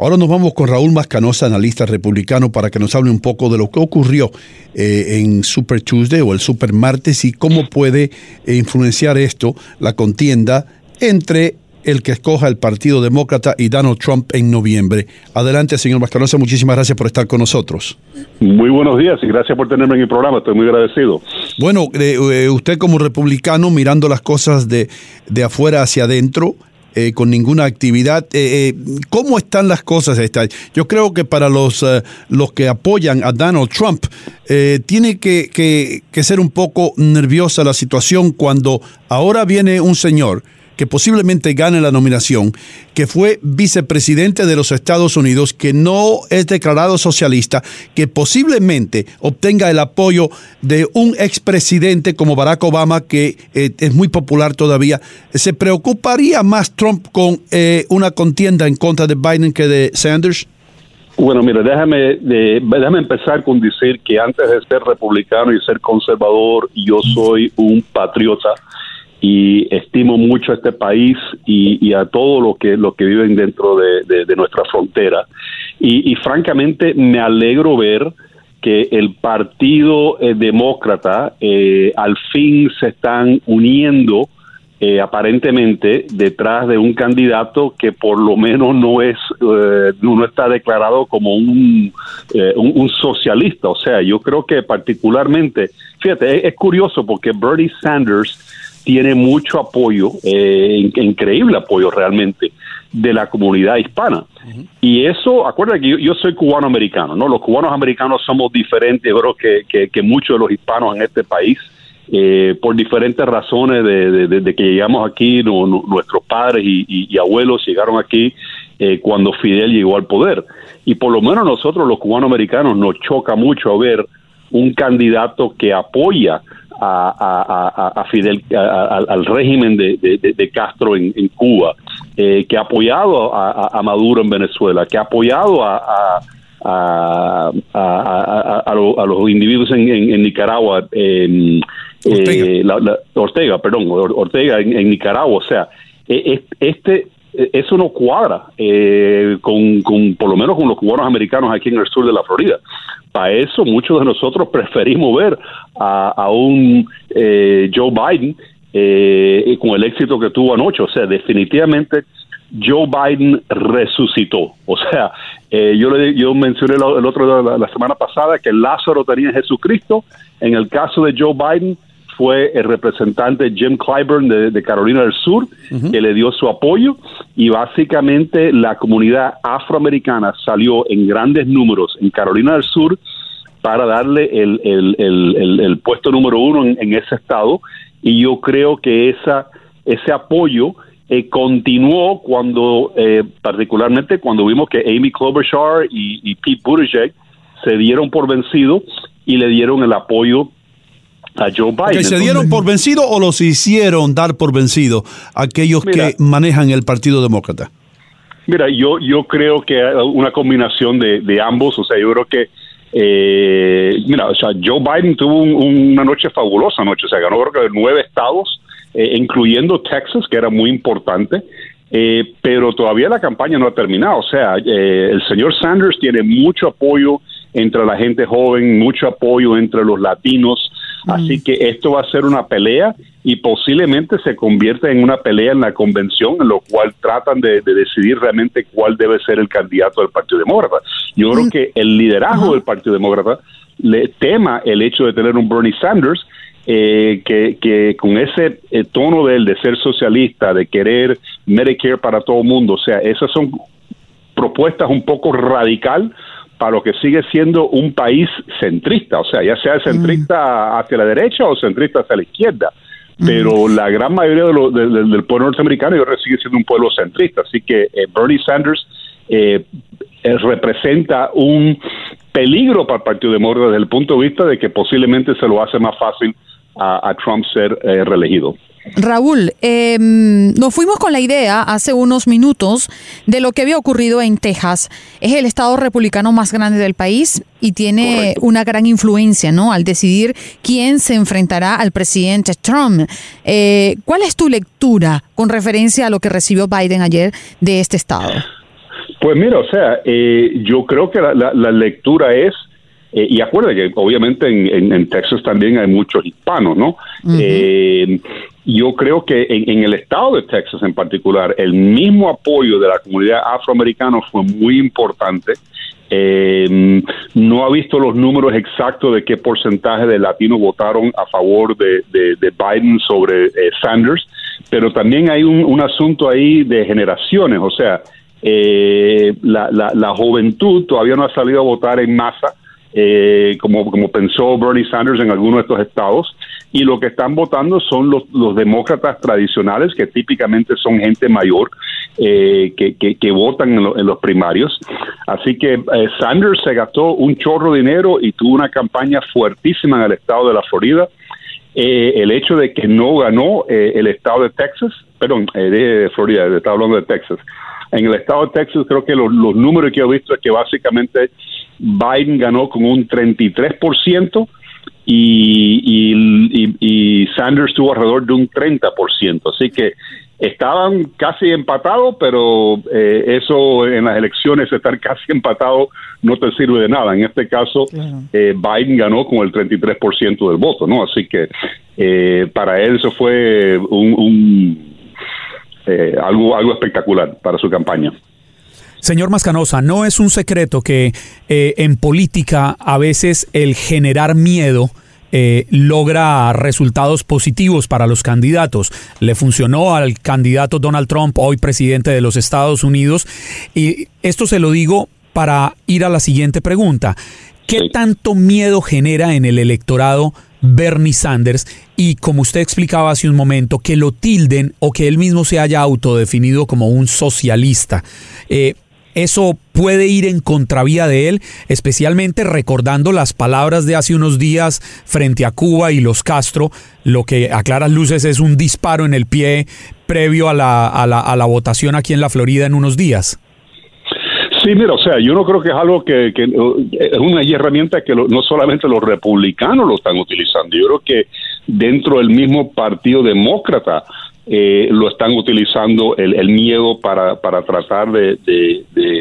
Ahora nos vamos con Raúl Mascanosa, analista republicano, para que nos hable un poco de lo que ocurrió eh, en Super Tuesday o el Super Martes y cómo puede eh, influenciar esto la contienda entre el que escoja el Partido Demócrata y Donald Trump en noviembre. Adelante, señor Mascanosa, muchísimas gracias por estar con nosotros. Muy buenos días y gracias por tenerme en el programa, estoy muy agradecido. Bueno, eh, usted como republicano mirando las cosas de, de afuera hacia adentro, eh, con ninguna actividad. Eh, ¿Cómo están las cosas? Yo creo que para los, los que apoyan a Donald Trump, tiene que, que, que ser un poco nerviosa la situación cuando ahora viene un señor que posiblemente gane la nominación, que fue vicepresidente de los Estados Unidos, que no es declarado socialista, que posiblemente obtenga el apoyo de un expresidente como Barack Obama, que eh, es muy popular todavía, ¿se preocuparía más Trump con eh, una contienda en contra de Biden que de Sanders? Bueno, mira, déjame, déjame empezar con decir que antes de ser republicano y ser conservador, yo soy un patriota y estimo mucho a este país y, a todo lo que lo que viven dentro de, nuestra frontera. Y, francamente me alegro ver que el partido eh, demócrata eh, al fin se están uniendo eh, aparentemente detrás de un candidato que por lo menos no es no está declarado como un, un, socialista. O sea yo creo que particularmente fíjate es curioso porque Bernie Sanders tiene mucho apoyo, eh, increíble apoyo realmente, de la comunidad hispana. Y eso, acuérdate que yo, soy cubano-americano, ¿no? Los cubanos americanos somos diferentes, creo que, que, muchos de los hispanos en este país. Eh, por diferentes razones de, que llegamos aquí, nuestros padres y, abuelos llegaron aquí eh, cuando Fidel llegó al poder. Y por lo menos nosotros los cubano-americanos nos choca mucho ver un candidato que apoya a, Fidel, al régimen de, Castro en, Cuba, eh, que ha apoyado a, Maduro en Venezuela, que ha apoyado a, a, los individuos en, Nicaragua, en, eh, Ortega. perdón, Ortega en, Nicaragua. O sea, e, este eso no cuadra eh, con, con, por lo menos con los cubanos americanos aquí en el sur de la Florida para eso muchos de nosotros preferimos ver a, un eh, Joe Biden eh, con el éxito que tuvo anoche. O sea, definitivamente Joe Biden resucitó. O sea, eh, yo, le, yo mencioné el otro la, semana pasada que Lázaro tenía Jesucristo. En el caso de Joe Biden fue el representante Jim Clyburn de, Carolina del Sur que le dio su apoyo y básicamente la comunidad afroamericana salió en grandes números en Carolina del Sur para darle el, el, puesto número uno en, ese estado y yo creo que esa ese apoyo eh, continuó cuando eh, particularmente cuando vimos que Amy Klobuchar y, y Pete Buttigieg se dieron por vencido y le dieron el apoyo a Joe Biden. ¿Que se dieron por vencido o los hicieron dar por vencido aquellos que manejan el Partido Demócrata? Mira, yo, yo creo que una combinación de, ambos, o sea, yo creo que eh, mira, o sea, Joe Biden tuvo una noche fabulosa noche, o sea, ganó creo que nueve estados, eh, incluyendo Texas, que era muy importante, eh, pero todavía la campaña no ha terminado, o sea, el señor Sanders tiene mucho apoyo entre la gente joven, mucho apoyo entre los latinos, Así que esto va a ser una pelea y posiblemente se convierta en una pelea en la convención, en lo cual tratan de, decidir realmente cuál debe ser el candidato del Partido Demócrata. Yo creo que el liderazgo del Partido Demócrata le tema el hecho de tener un Bernie Sanders eh, que, con ese eh, tono de él de ser socialista, de querer Medicare para todo el mundo, o sea, esas son propuestas un poco radical para lo que sigue siendo un país centrista, o sea, ya sea centrista mm. hacia la derecha o centrista hacia la izquierda. Mm. Pero la gran mayoría del pueblo norteamericano yo sigue siendo un pueblo centrista. Así que eh, Bernie Sanders eh, eh, representa un peligro para el Partido Demócrata desde el punto de vista de que posiblemente se lo hace más fácil a, Trump ser reelegido. Raúl, em, nos fuimos con la idea hace unos minutos de lo que había ocurrido en Texas. Es el estado republicano más grande del país y tiene una gran influencia, ¿no? Al decidir quién se enfrentará al presidente Trump. Eh, ¿Cuál es tu lectura con referencia a lo que recibió Biden ayer de este estado? Pues mira, o sea, eh, yo creo que la, lectura es, eh, y acuérdate que obviamente en, Texas también hay muchos hispanos, ¿no? eh, yo creo que en, el estado de Texas en particular, el mismo apoyo de la comunidad afroamericana fue muy importante. Eh, no ha visto los números exactos de qué porcentaje de latinos votaron a favor de, Biden sobre eh, Sanders, pero también hay un, asunto ahí de generaciones, o sea, eh, la, la, juventud todavía no ha salido a votar en masa. como, como pensó Bernie Sanders en algunos de estos estados, y lo que están votando son los, demócratas tradicionales, que típicamente son gente mayor, eh, que, que, votan en, los primarios. Así que eh, Sanders se gastó un chorro de dinero y tuvo una campaña fuertísima en el estado de la Florida. Eh, el hecho de que no ganó el estado de Texas, perdón, de Florida, estaba hablando de Texas. En el estado de Texas creo que los números que he visto es que básicamente Biden ganó con un 33%, y, y, Sanders tuvo alrededor de un 30%. Así que estaban casi empatados, pero eh, eso en las elecciones, estar casi empatado, no te sirve de nada. En este caso, eh, Biden ganó con el 33% del voto, ¿no? Así que eh, para él eso fue un, algo, algo espectacular para su campaña. Señor Mascanosa, no es un secreto que eh, en política a veces el generar miedo eh, logra resultados positivos para los candidatos. Le funcionó al candidato Donald Trump, hoy presidente de los Estados Unidos, y esto se lo digo para ir a la siguiente pregunta. ¿Qué tanto miedo genera en el electorado Bernie Sanders y como usted explicaba hace un momento, que lo tilden o que él mismo se haya autodefinido como un socialista? Eh, eso puede ir en contravía de él, especialmente recordando las palabras de hace unos días frente a Cuba y los Castro, lo que a claras luces es un disparo en el pie previo a la, a la, a la votación aquí en la Florida en unos días. Sí, mira, o sea, yo no creo que es algo que, que es una herramienta que no solamente los republicanos lo están utilizando, yo creo que dentro del mismo Partido Demócrata eh, lo están utilizando el, miedo para, para tratar de,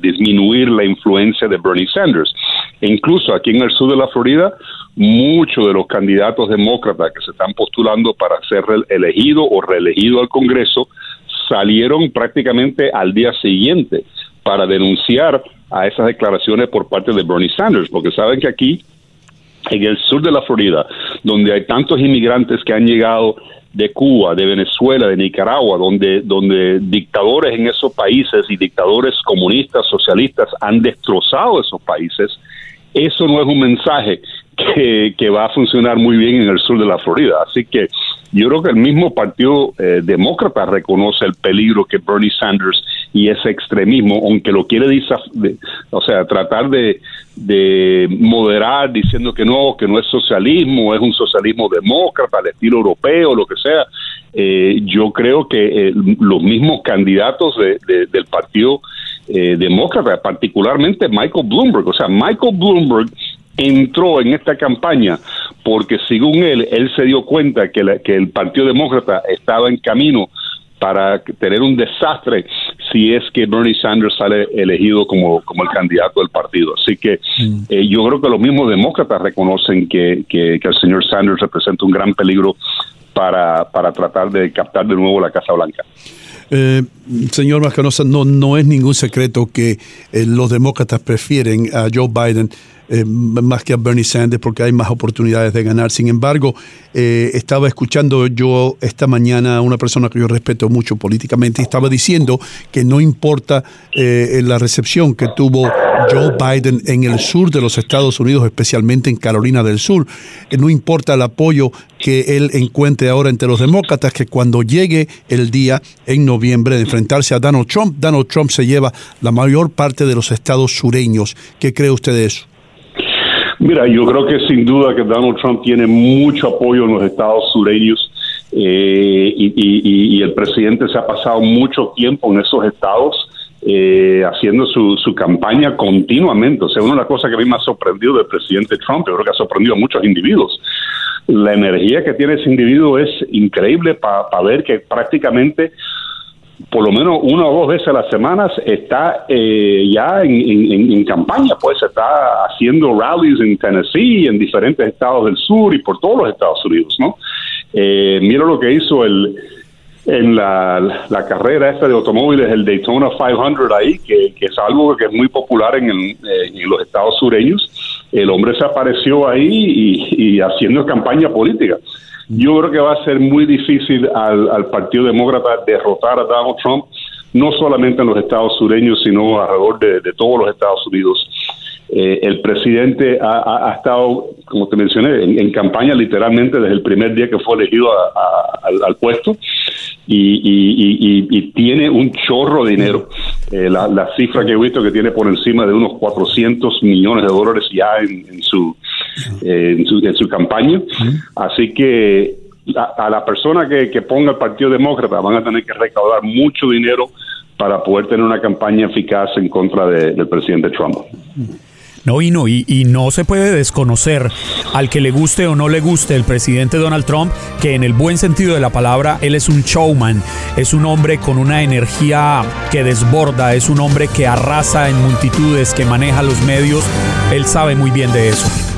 disminuir la influencia de Bernie Sanders. E incluso aquí en el sur de la Florida, muchos de los candidatos demócratas que se están postulando para ser elegido o reelegido al Congreso salieron prácticamente al día siguiente para denunciar a esas declaraciones por parte de Bernie Sanders, porque saben que aquí, en el sur de la Florida, donde hay tantos inmigrantes que han llegado de Cuba, de Venezuela, de Nicaragua, donde, donde dictadores en esos países y dictadores comunistas, socialistas han destrozado esos países, eso no es un mensaje que, que, va a funcionar muy bien en el sur de la Florida. Así que yo creo que el mismo Partido eh, Demócrata reconoce el peligro que Bernie Sanders y ese extremismo, aunque lo quiere, o sea, tratar de, de moderar diciendo que no, que no es socialismo, es un socialismo demócrata, al estilo europeo, lo que sea. Eh, yo creo que eh, los mismos candidatos del Partido Demócrata, particularmente Michael Bloomberg, o sea, Michael Bloomberg entró en esta campaña porque según él, él se dio cuenta que, que el Partido Demócrata estaba en camino para tener un desastre si es que Bernie Sanders sale elegido como, como el candidato del partido. Así que mm. eh, yo creo que los mismos demócratas reconocen que, que, el señor Sanders representa un gran peligro para, para tratar de captar de nuevo la Casa Blanca. Eh, señor Mascanosa, no, no es ningún secreto que eh, los demócratas prefieren a Joe Biden eh, más que a Bernie Sanders porque hay más oportunidades de ganar. Sin embargo, eh, estaba escuchando yo esta mañana a una persona que yo respeto mucho políticamente y estaba diciendo que no importa eh, la recepción que tuvo Joe Biden en el sur de los Estados Unidos, especialmente en Carolina del Sur, no importa el apoyo que él encuentre ahora entre los demócratas, que cuando llegue el día en noviembre de enfrentarse a Donald Trump, Donald Trump se lleva la mayor parte de los estados sureños. ¿Qué cree usted de eso? Mira, yo creo que sin duda que Donald Trump tiene mucho apoyo en los estados sureños eh, y, el presidente se ha pasado mucho tiempo en esos estados eh, haciendo su, su, campaña continuamente. O sea, una de las cosas que a mí me ha sorprendido del presidente Trump, yo creo que ha sorprendido a muchos individuos, la energía que tiene ese individuo es increíble para ver que prácticamente por lo menos una o dos veces a la semana está eh, ya en, campaña, pues está haciendo rallies en Tennessee, en diferentes estados del sur y por todos los Estados Unidos, ¿no? Eh, mira lo que hizo el en la, carrera esta de automóviles, el Daytona 500 ahí, que, es algo que es muy popular en, en los estados sureños. El hombre se apareció ahí y haciendo campaña política. Yo creo que va a ser muy difícil al, Partido Demócrata derrotar a Donald Trump, no solamente en los estados sureños, sino alrededor de, todos los Estados Unidos. Eh, el presidente ha, estado, como te mencioné, en, campaña literalmente desde el primer día que fue elegido al, puesto y, tiene un chorro de dinero. Eh, la, cifra que he visto que tiene por encima de unos 400 millones de dólares ya en su eh, en, su, en, su, campaña. Así que a, la persona que, ponga el Partido Demócrata van a tener que recaudar mucho dinero para poder tener una campaña eficaz en contra del presidente Trump. No, y no, y, no se puede desconocer al que le guste o no le guste el presidente Donald Trump, que en el buen sentido de la palabra, él es un showman, es un hombre con una energía que desborda, es un hombre que arrasa en multitudes, que maneja los medios, él sabe muy bien de eso.